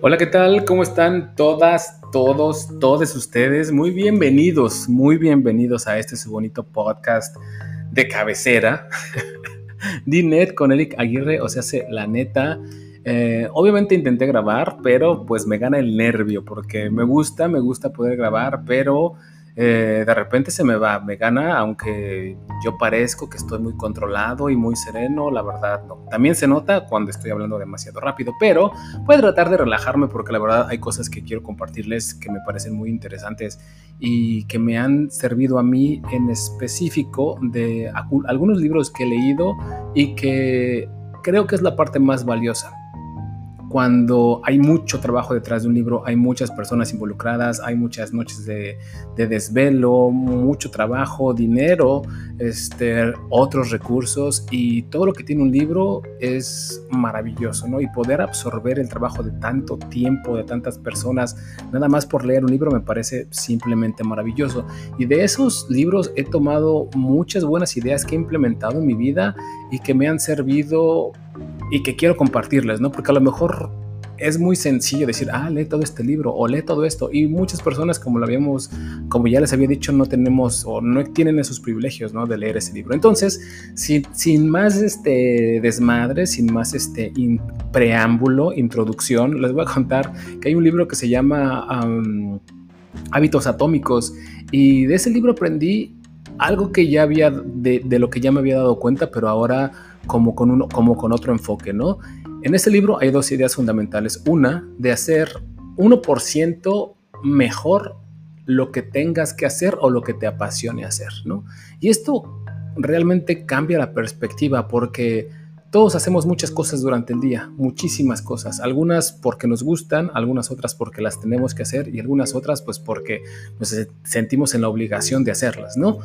Hola, ¿qué tal? ¿Cómo están todas, todos, todos ustedes? Muy bienvenidos, muy bienvenidos a este su bonito podcast de cabecera. Dinet con Eric Aguirre, o sea, la neta. Eh, obviamente intenté grabar, pero pues me gana el nervio porque me gusta, me gusta poder grabar, pero eh, de repente se me va, me gana, aunque yo parezco que estoy muy controlado y muy sereno, la verdad no. También se nota cuando estoy hablando demasiado rápido, pero voy a tratar de relajarme porque la verdad hay cosas que quiero compartirles que me parecen muy interesantes y que me han servido a mí en específico de algunos libros que he leído y que creo que es la parte más valiosa cuando hay mucho trabajo detrás de un libro, hay muchas personas involucradas, hay muchas noches de, desvelo, mucho trabajo, dinero, este, otros recursos y todo lo que tiene un libro es maravilloso, ¿no? Y poder absorber el trabajo de tanto tiempo, de tantas personas, nada más por leer un libro me parece simplemente maravilloso. Y de esos libros he tomado muchas buenas ideas que he implementado en mi vida y que me han servido y que quiero compartirles, ¿no? Porque a lo mejor es muy sencillo decir, ah, lee todo este libro o lee todo esto. Y muchas personas, como lo habíamos, como ya les había dicho, no tenemos o no tienen esos privilegios, ¿no? De leer ese libro. Entonces, sin, más este desmadre, sin más este preámbulo, introducción, les voy a contar que hay un libro que se llama Hábitos Atómicos. Y de ese libro aprendí algo que ya había, de lo que ya me había dado cuenta, pero ahora como con, uno, como con otro enfoque, ¿no? En este libro hay dos ideas fundamentales. Una, de hacer 1% mejor lo que tengas que hacer o lo que te apasione hacer, ¿no? Y esto realmente cambia la perspectiva porque todos hacemos muchas cosas durante el día, muchísimas cosas, algunas porque nos gustan, algunas otras porque las tenemos que hacer y algunas otras pues porque nos sentimos en la obligación de hacerlas, ¿no?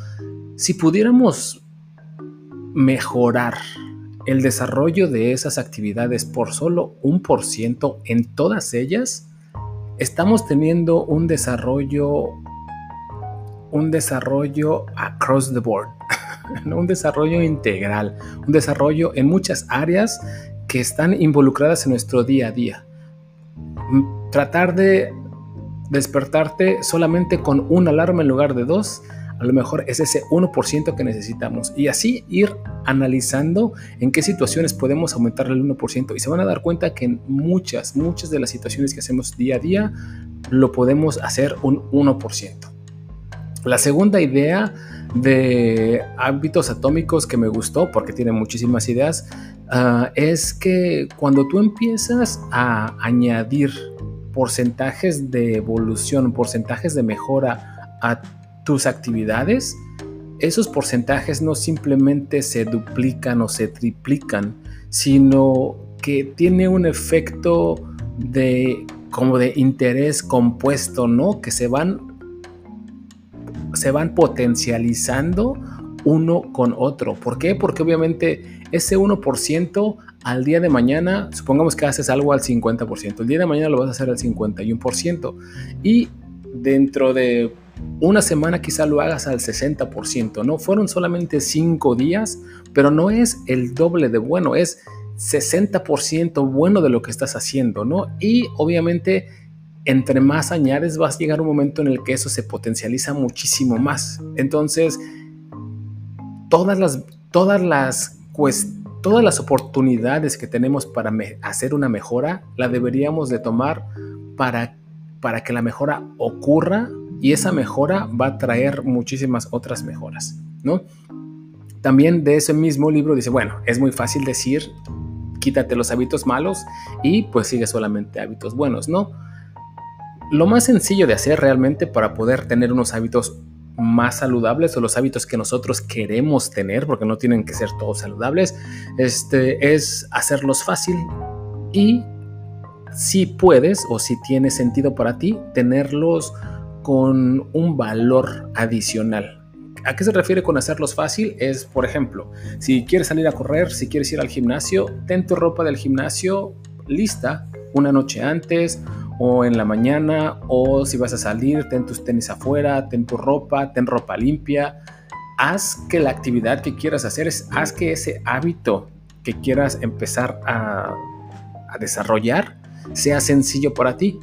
Si pudiéramos mejorar el desarrollo de esas actividades por solo un por ciento en todas ellas, estamos teniendo un desarrollo, un desarrollo across the board, un desarrollo integral, un desarrollo en muchas áreas que están involucradas en nuestro día a día. Tratar de despertarte solamente con una alarma en lugar de dos a lo mejor es ese 1% que necesitamos. Y así ir analizando en qué situaciones podemos aumentar el 1%. Y se van a dar cuenta que en muchas, muchas de las situaciones que hacemos día a día, lo podemos hacer un 1%. La segunda idea de hábitos atómicos que me gustó, porque tiene muchísimas ideas, ah, es que cuando tú empiezas a añadir porcentajes de evolución, porcentajes de mejora a tus actividades, esos porcentajes no simplemente se duplican o se triplican, sino que tiene un efecto de como de interés compuesto, ¿no? Que se van se van potencializando uno con otro. ¿Por qué? Porque obviamente ese 1% al día de mañana, supongamos que haces algo al 50%, el día de mañana lo vas a hacer al 51% y dentro de una semana quizá lo hagas al 60%, ¿no? Fueron solamente 5 días, pero no es el doble de bueno, es 60% bueno de lo que estás haciendo, ¿no? Y obviamente entre más añades vas a llegar un momento en el que eso se potencializa muchísimo más. Entonces, todas las, todas las, todas las oportunidades que tenemos para hacer una mejora, la deberíamos de tomar para, para que la mejora ocurra y esa mejora va a traer muchísimas otras mejoras, ¿no? También de ese mismo libro dice, bueno, es muy fácil decir, quítate los hábitos malos y pues sigue solamente hábitos buenos, ¿no? Lo más sencillo de hacer realmente para poder tener unos hábitos más saludables o los hábitos que nosotros queremos tener, porque no tienen que ser todos saludables, este, es hacerlos fácil y si puedes o si tiene sentido para ti, tenerlos con un valor adicional. ¿A qué se refiere con hacerlos fácil? Es, por ejemplo, si quieres salir a correr, si quieres ir al gimnasio, ten tu ropa del gimnasio lista una noche antes o en la mañana o si vas a salir, ten tus tenis afuera, ten tu ropa, ten ropa limpia. Haz que la actividad que quieras hacer es, haz que ese hábito que quieras empezar a, a desarrollar sea sencillo para ti.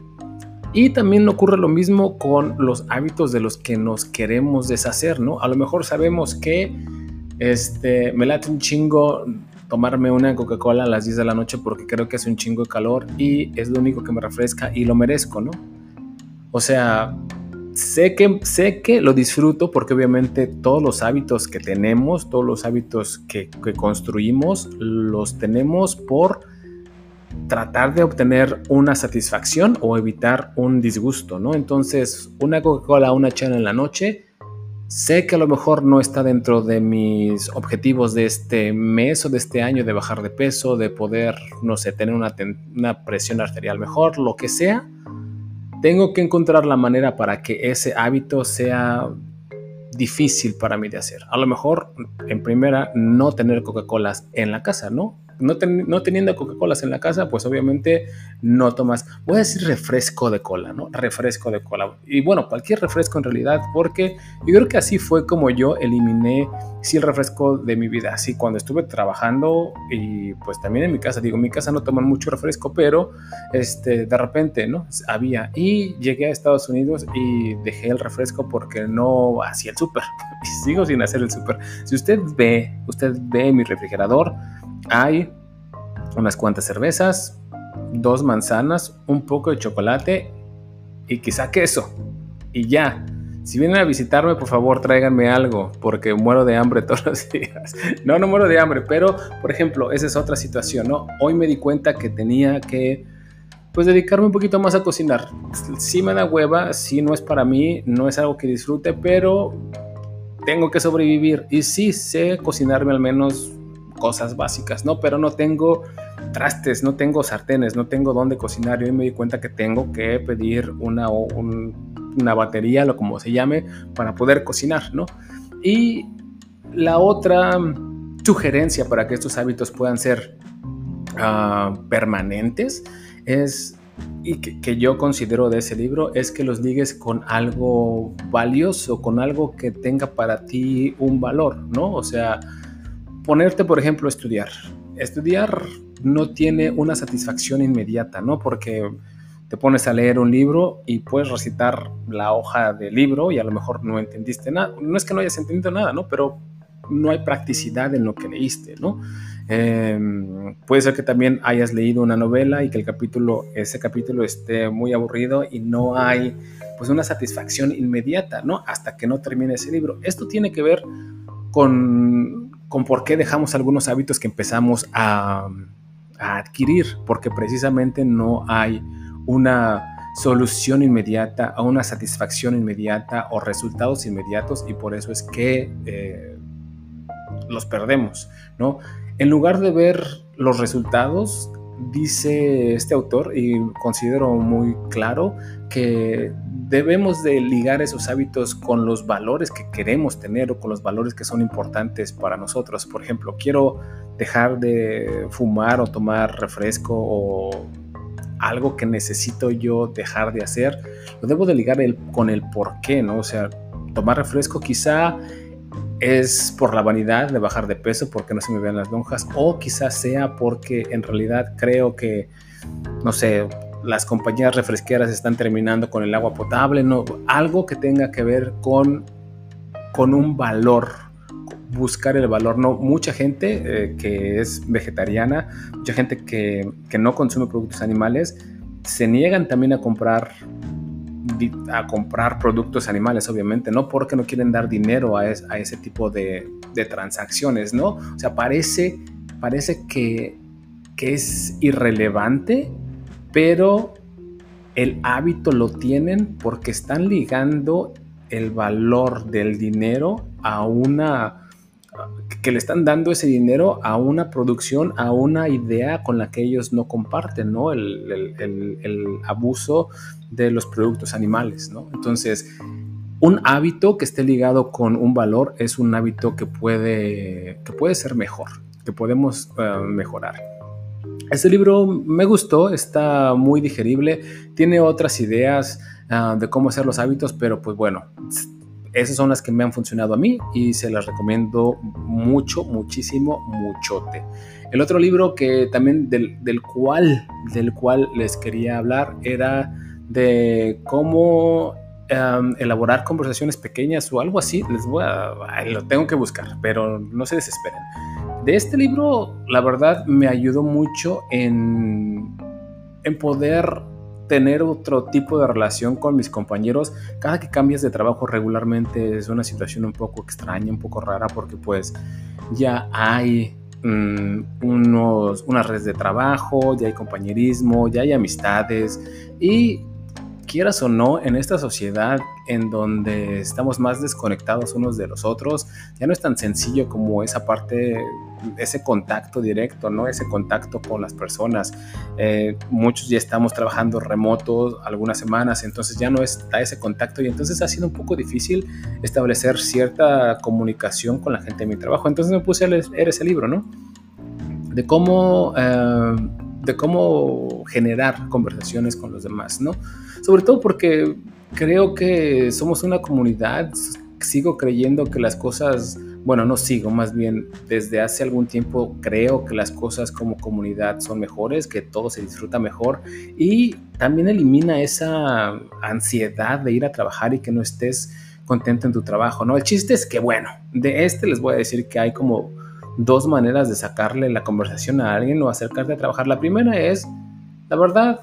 Y también ocurre lo mismo con los hábitos de los que nos queremos deshacer, ¿no? A lo mejor sabemos que este, me late un chingo tomarme una Coca-Cola a las 10 de la noche porque creo que hace un chingo de calor y es lo único que me refresca y lo merezco, ¿no? O sea, sé que, sé que lo disfruto porque obviamente todos los hábitos que tenemos, todos los hábitos que, que construimos, los tenemos por tratar de obtener una satisfacción o evitar un disgusto, ¿no? Entonces, una Coca-Cola, una chela en la noche, sé que a lo mejor no está dentro de mis objetivos de este mes o de este año de bajar de peso, de poder, no sé, tener una, una presión arterial mejor, lo que sea. Tengo que encontrar la manera para que ese hábito sea difícil para mí de hacer. A lo mejor, en primera, no tener Coca-Colas en la casa, ¿no? No, teniendo Coca-Colas en la casa, pues obviamente no tomas, voy a decir refresco de cola, ¿no? Refresco de cola. Y bueno, cualquier refresco en realidad, porque yo creo que así fue como yo eliminé, sí, el refresco de mi vida. Así cuando estuve trabajando y pues también en mi casa, digo, en mi casa no toman mucho refresco, pero este, de repente, ¿no? Había. Y llegué a Estados Unidos y dejé el refresco porque no hacía el súper. Sigo sin hacer el súper. Si usted ve, usted ve mi refrigerador, hay unas cuantas cervezas, dos manzanas, un poco de chocolate y quizá queso. Y ya. Si vienen a visitarme, por favor, tráiganme algo, porque muero de hambre todos los días. No, no muero de hambre, pero, por ejemplo, esa es otra situación, ¿no? Hoy me di cuenta que tenía que, pues, dedicarme un poquito más a cocinar. Sí me da hueva, sí no es para mí, no es algo que disfrute, pero tengo que sobrevivir. Y sí sé cocinarme al menos cosas básicas, ¿no? Pero no tengo trastes, no tengo sartenes, no tengo dónde cocinar. Y me di cuenta que tengo que pedir una, una batería, lo como se llame, para poder cocinar, ¿no? Y la otra sugerencia para que estos hábitos puedan ser ah, permanentes es y que, que, yo considero de ese libro es que los ligues con algo valioso, con algo que tenga para ti un valor, ¿no? O sea, ponerte, por ejemplo, a estudiar. Estudiar no tiene una satisfacción inmediata, ¿no? Porque te pones a leer un libro y puedes recitar la hoja del libro y a lo mejor no entendiste nada. No es que no hayas entendido nada, ¿no? Pero no hay practicidad en lo que leíste, ¿no? Em, puede ser que también hayas leído una novela y que el capítulo, ese capítulo esté muy aburrido y no hay pues una satisfacción inmediata, ¿no? Hasta que no termine ese libro. Esto tiene que ver con con por qué dejamos algunos hábitos que empezamos a, adquirir, porque precisamente no hay una solución inmediata, a una satisfacción inmediata o resultados inmediatos y por eso es que eh, los perdemos, ¿no? En lugar de ver los resultados, dice este autor y considero muy claro que debemos de ligar esos hábitos con los valores que queremos tener o con los valores que son importantes para nosotros. Por ejemplo, quiero dejar de fumar o tomar refresco o algo que necesito yo dejar de hacer, lo debo de ligar con el por qué, ¿no? O sea, tomar refresco quizá es por la vanidad de bajar de peso porque no se me vean las lonjas o quizás sea porque en realidad creo que, no sé, las compañías refresqueras están terminando con el agua potable, no, algo que tenga que ver con, con un valor, buscar el valor. No, mucha gente eh, que es vegetariana, mucha gente que, que no consume productos animales, se niegan también a comprar a comprar productos animales, obviamente, no porque no quieren dar dinero a, a ese tipo de, de, transacciones, ¿no? O sea, parece, parece que, que es irrelevante, pero el hábito lo tienen porque están ligando el valor del dinero a una que le están dando ese dinero a una producción, a una idea con la que ellos no comparten, ¿no? El, abuso de los productos animales, ¿no? Entonces, un hábito que esté ligado con un valor es un hábito que puede, que puede ser mejor, que podemos eh, mejorar. Este libro me gustó, está muy digerible, tiene otras ideas ah, de cómo hacer los hábitos, pero pues bueno, esas son las que me han funcionado a mí y se las recomiendo mucho, muchísimo, muchote. El otro libro que también del, del cual, del cual les quería hablar era de cómo em, elaborar conversaciones pequeñas o algo así. Les voy a, lo tengo que buscar, pero no se desesperen. De este libro, la verdad, me ayudó mucho en, en poder tener otro tipo de relación con mis compañeros. Cada que cambias de trabajo regularmente es una situación un poco extraña, un poco rara, porque pues ya hay mm, unos, unas redes de trabajo, ya hay compañerismo, ya hay amistades y quieras o no, en esta sociedad en donde estamos más desconectados unos de los otros, ya no es tan sencillo como esa parte, ese contacto directo, ¿no? Ese contacto con las personas. Eh, muchos ya estamos trabajando remotos algunas semanas, entonces ya no está ese contacto y entonces ha sido un poco difícil establecer cierta comunicación con la gente de mi trabajo. Entonces me puse a leer ese libro, ¿no? De cómo... Eh, de cómo generar conversaciones con los demás, ¿no? Sobre todo porque creo que somos una comunidad, sigo creyendo que las cosas, bueno, no sigo, más bien desde hace algún tiempo creo que las cosas como comunidad son mejores, que todo se disfruta mejor y también elimina esa ansiedad de ir a trabajar y que no estés contento en tu trabajo, ¿no? El chiste es que, bueno, de este les voy a decir que hay como dos maneras de sacarle la conversación a alguien o acercarte a trabajar. La primera es, la verdad,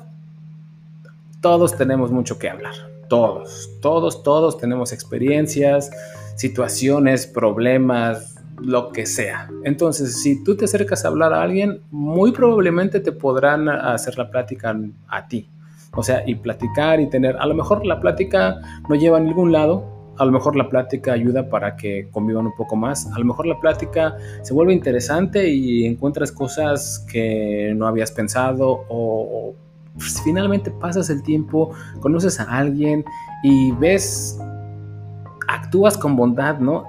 todos tenemos mucho que hablar. Todos, todos, todos tenemos experiencias, situaciones, problemas, lo que sea. Entonces, si tú te acercas a hablar a alguien, muy probablemente te podrán hacer la plática a ti. O sea, y platicar y tener, a lo mejor la plática no lleva a ningún lado, a lo mejor la plática ayuda para que convivan un poco más, a lo mejor la plática se vuelve interesante y encuentras cosas que no habías pensado o, pues, finalmente pasas el tiempo, conoces a alguien y ves, actúas con bondad, ¿no?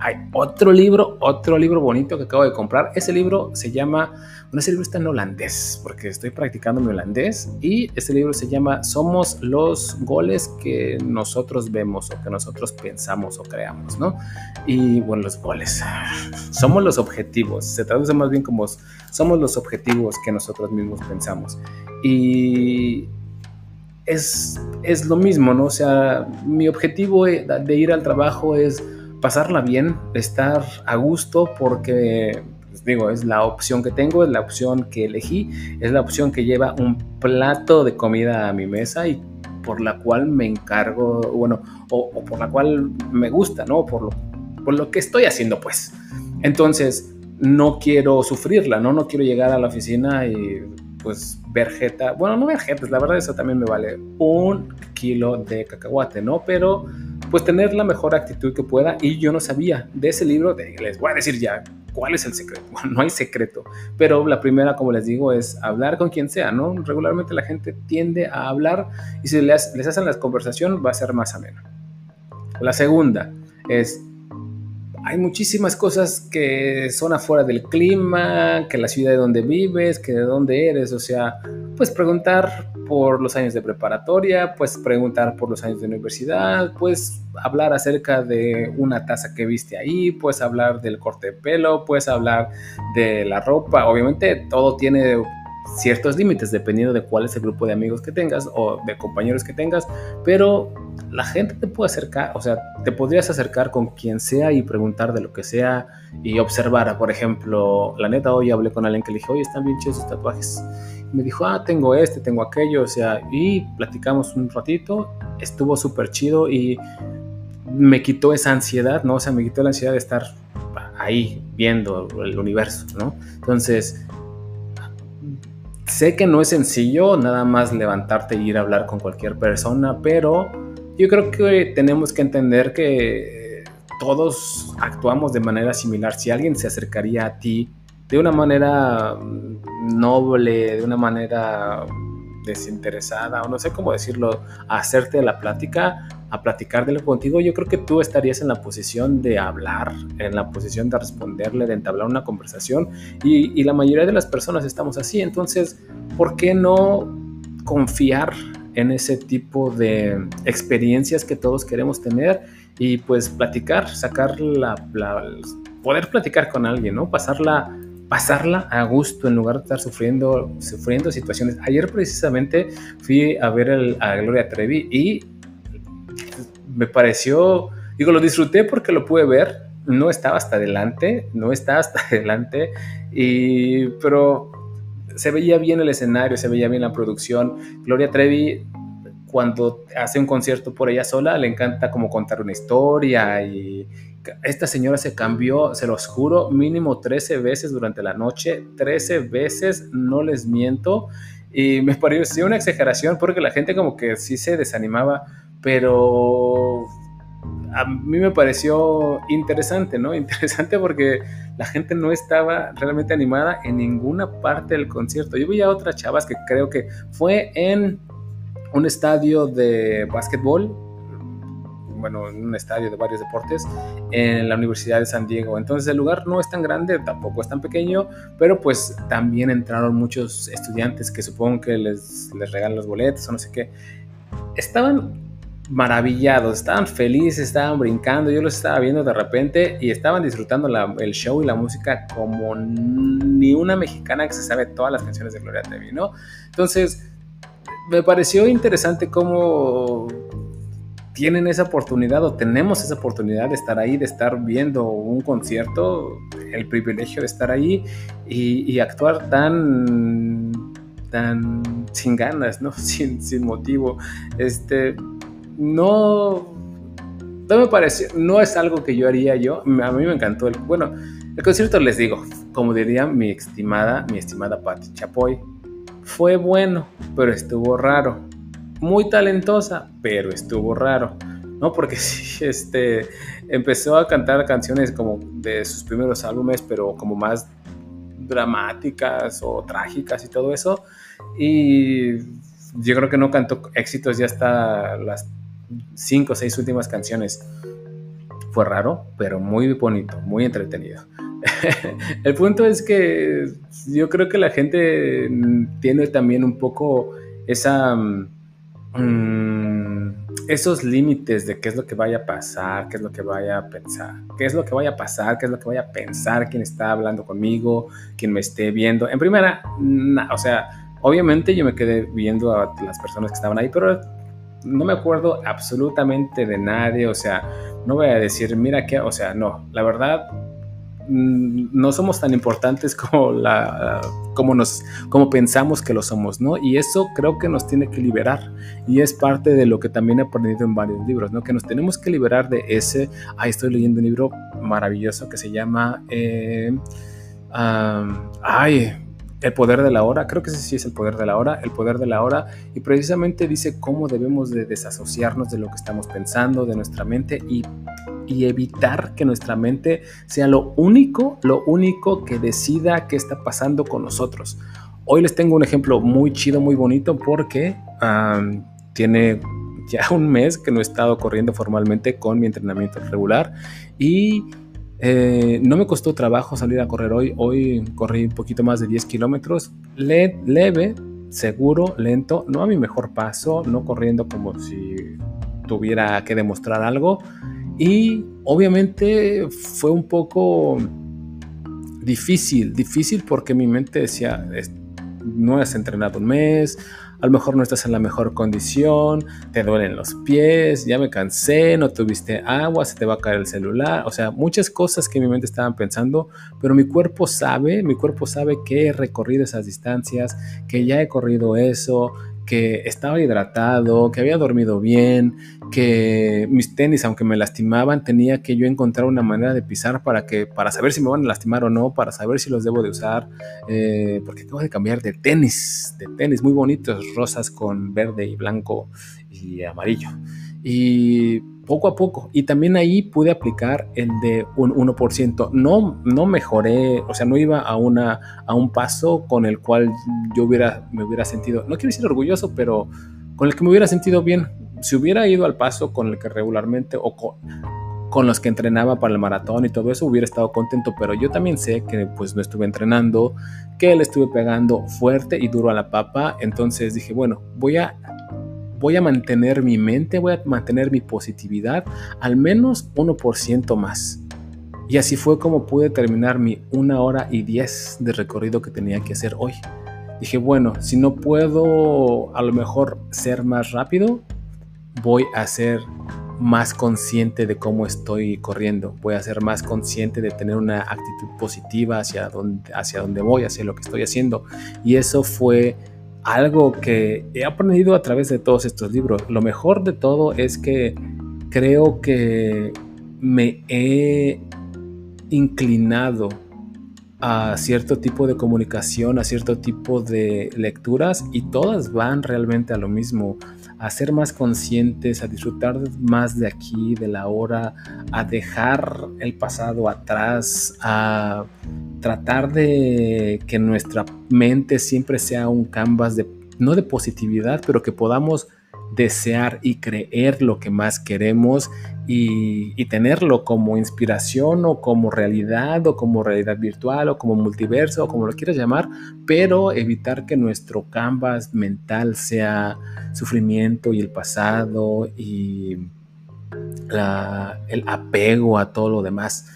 hay otro libro, otro libro bonito que acabo de comprar. Ese libro se llama, bueno, ese libro está en holandés, porque estoy practicando mi holandés, y ese libro se llama Somos los goles que nosotros vemos o que nosotros pensamos o creamos, ¿no? Y bueno, los goles, somos los objetivos, se traduce más bien como somos los objetivos que nosotros mismos pensamos. Y es, es lo mismo, ¿no? O sea, mi objetivo de ir al trabajo es pasarla bien, estar a gusto porque, digo, es la opción que tengo, es la opción que elegí, es la opción que lleva un plato de comida a mi mesa y por la cual me encargo, bueno, o, por la cual me gusta, ¿no? Por lo, por lo que estoy haciendo, pues. Entonces, no quiero sufrirla, ¿no? No quiero llegar a la oficina y pues ver jeta, bueno, no ver jetas, la verdad eso también me vale un kilo de cacahuate, ¿no? Pero pues tener la mejor actitud que pueda y yo no sabía de ese libro, les voy a decir ya cuál es el secreto, bueno, no hay secreto, pero la primera, como les digo, es hablar con quien sea, ¿no? Regularmente la gente tiende a hablar y si les, les hacen la conversación va a ser más ameno. La segunda es hay muchísimas cosas que son afuera del clima, que la ciudad de donde vives, que de dónde eres, o sea, pues preguntar por los años de preparatoria, pues preguntar por los años de universidad, pues hablar acerca de una taza que viste ahí, pues hablar del corte de pelo, pues hablar de la ropa, obviamente todo tiene ciertos límites dependiendo de cuál es el grupo de amigos que tengas o de compañeros que tengas, pero la gente te puede acercar, o sea, te podrías acercar con quien sea y preguntar de lo que sea y observar, por ejemplo, la neta hoy hablé con alguien que le dije, oye, están bien chidos tatuajes. me dijo, ah, tengo este, tengo aquello, o sea, y platicamos un ratito, estuvo súper chido y me quitó esa ansiedad, ¿no? O sea, me quitó la ansiedad de estar ahí viendo el universo, ¿no? Entonces, Sé que no es sencillo nada más levantarte e ir a hablar con cualquier persona, pero yo creo que tenemos que entender que todos actuamos de manera similar. Si alguien se acercaría a ti de una manera mm, noble, de una manera desinteresada, o no sé cómo decirlo, a hacerte la plática, a platicar de lo contigo, yo creo que tú estarías en la posición de hablar, en la posición de responderle, de entablar una conversación y, la mayoría de las personas estamos así, entonces, ¿por qué no confiar en ese tipo de experiencias que todos queremos tener y pues platicar, sacar la, poder platicar con alguien, ¿no? Pasarla pasarla a gusto en lugar de estar sufriendo, sufriendo situaciones. Ayer precisamente fui a ver a Gloria Trevi y me pareció, digo, lo disfruté porque lo pude ver, no estaba hasta adelante, no estaba hasta adelante, y, pero se veía bien el escenario, se veía bien la producción. Gloria Trevi, cuando hace un concierto por ella sola, le encanta como contar una historia y esta señora se cambió, se los juro, mínimo 13 veces durante la noche, 13 veces, no les miento. Y me pareció una exageración porque la gente como que sí se desanimaba, pero a mí me pareció interesante, ¿no? Interesante porque la gente no estaba realmente animada en ninguna parte del concierto. Yo vi a otras chavas que creo que fue en un estadio de básquetbol, bueno, en un estadio de varios deportes en la Universidad de San Diego. Entonces el lugar no es tan grande, tampoco es tan pequeño, pero pues también entraron muchos estudiantes que supongo que les, les regalan los boletos o no sé qué. Estaban maravillados, estaban felices, estaban brincando, yo los estaba viendo de repente y estaban disfrutando el show y la música como ni una mexicana que se sabe todas las canciones de Gloria Trevi, ¿no? Entonces, me pareció interesante cómo tienen esa oportunidad o tenemos esa oportunidad de estar ahí, de estar viendo un concierto, el privilegio de estar ahí y, y actuar tan tan sin ganas, ¿no? Sin, sin motivo. Este, no, no me pareció, no es algo que yo haría yo. A mí me encantó el, bueno, el concierto les digo, como diría mi estimada, mi estimada Patti Chapoy, fue bueno, pero estuvo raro. Muy talentosa, pero estuvo raro. ¿no? Porque sí, este, empezó a cantar canciones como de sus primeros álbumes, pero como más dramáticas o trágicas y todo eso. Y yo creo que no cantó éxitos ya hasta las cinco o seis últimas canciones. Fue raro, pero muy bonito, muy entretenido. el punto es que yo creo que la gente tiene también un poco esa... Mm, esos límites de qué es lo que vaya a pasar, qué es lo que vaya a pensar, qué es lo que vaya a pasar, qué es lo que vaya a pensar quien está hablando conmigo, quien me esté viendo. En primera, o sea, obviamente yo me quedé viendo a las personas que estaban ahí, pero no me acuerdo absolutamente de nadie, o sea, no voy a decir, mira qué, o sea, no, la verdad, mm, no somos tan importantes como, la, como, nos, como pensamos que lo somos, ¿no? Y eso creo que nos tiene que liberar y es parte de lo que también he aprendido en varios libros, ¿no? Que nos tenemos que liberar de ese, ahí estoy leyendo un libro maravilloso que se llama, eh, ay, el poder de la hora, creo que ese sí es el poder de la hora, el poder de la hora, y precisamente dice cómo debemos de desasociarnos de lo que estamos pensando, de nuestra mente y, y evitar que nuestra mente sea lo único, lo único que decida qué está pasando con nosotros. Hoy les tengo un ejemplo muy chido, muy bonito, porque tiene ya un mes que no he estado corriendo formalmente con mi entrenamiento regular y eh, no me costó trabajo salir a correr hoy. Hoy corrí un poquito más de 10 kilómetros. leve, seguro, lento. No a mi mejor paso, no corriendo como si tuviera que demostrar algo. Y obviamente fue un poco difícil, difícil porque mi mente decía, no has entrenado un mes, a lo mejor no estás en la mejor condición, te duelen los pies, ya me cansé, no tuviste agua, se te va a caer el celular, o sea, muchas cosas que mi mente estaban pensando, pero mi cuerpo sabe, mi cuerpo sabe que he recorrido esas distancias, que ya he corrido eso, que estaba hidratado, que había dormido bien, que mis tenis, aunque me lastimaban, tenía que yo encontrar una manera de pisar para, que, para saber si me van a lastimar o no, para saber si los debo de usar, eh, porque acabo de cambiar de tenis, de tenis muy bonitos, rosas con verde y blanco y amarillo. Y poco a poco. Y también ahí pude aplicar el de un 1%. No, no mejoré, o sea, no iba a, una, a un paso con el cual yo hubiera, me hubiera sentido, no quiero decir orgulloso, pero con el que me hubiera sentido bien. Si hubiera ido al paso con el que regularmente o con, con los que entrenaba para el maratón y todo eso, hubiera estado contento, pero yo también sé que pues no estuve entrenando, que le estuve pegando fuerte y duro a la papa, entonces dije, bueno, voy a voy a mantener mi mente, voy a mantener mi positividad al menos 1% más. Y así fue como pude terminar mi una hora y diez de recorrido que tenía que hacer hoy. Dije, bueno, si no puedo a lo mejor ser más rápido, voy a ser más consciente de cómo estoy corriendo, voy a ser más consciente de tener una actitud positiva hacia donde, hacia donde voy, hacia lo que estoy haciendo. Y eso fue algo que he aprendido a través de todos estos libros. Lo mejor de todo es que creo que me he inclinado a cierto tipo de comunicación, a cierto tipo de lecturas y todas van realmente a lo mismo, a ser más conscientes, a disfrutar más de aquí, de la hora, a dejar el pasado atrás, a tratar de que nuestra mente siempre sea un canvas de, no de positividad, pero que podamos desear y creer lo que más queremos y, tenerlo como inspiración o como realidad o como realidad virtual o como multiverso o como lo quieras llamar, pero evitar que nuestro canvas mental sea sufrimiento y el pasado y el apego a todo lo demás.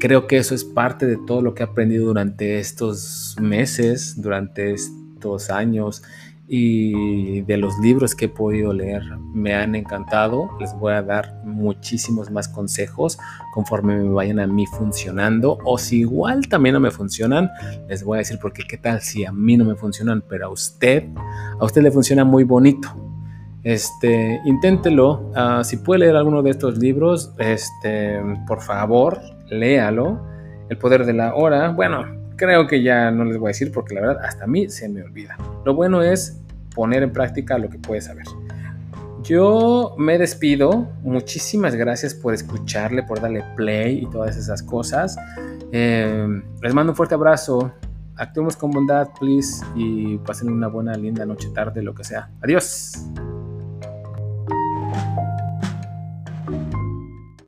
Creo que eso es parte de todo lo que he aprendido durante estos meses, durante estos años y de los libros que he podido leer me han encantado. Les voy a dar muchísimos más consejos conforme me vayan a mí funcionando o si igual también no me funcionan, les voy a decir porque qué tal si a mí no me funcionan, pero a usted, a usted le funciona muy bonito. Este, inténtelo. Ah, si puede leer alguno de estos libros, este, por favor, léalo. El poder de la hora. Bueno, creo que ya no les voy a decir porque la verdad hasta a mí se me olvida. Lo bueno es poner en práctica lo que puedes saber. Yo me despido. Muchísimas gracias por escucharle, por darle play y todas esas cosas. Eh, les mando un fuerte abrazo. Actuemos con bondad, please. Y pasen una buena, linda noche, tarde, lo que sea. Adiós.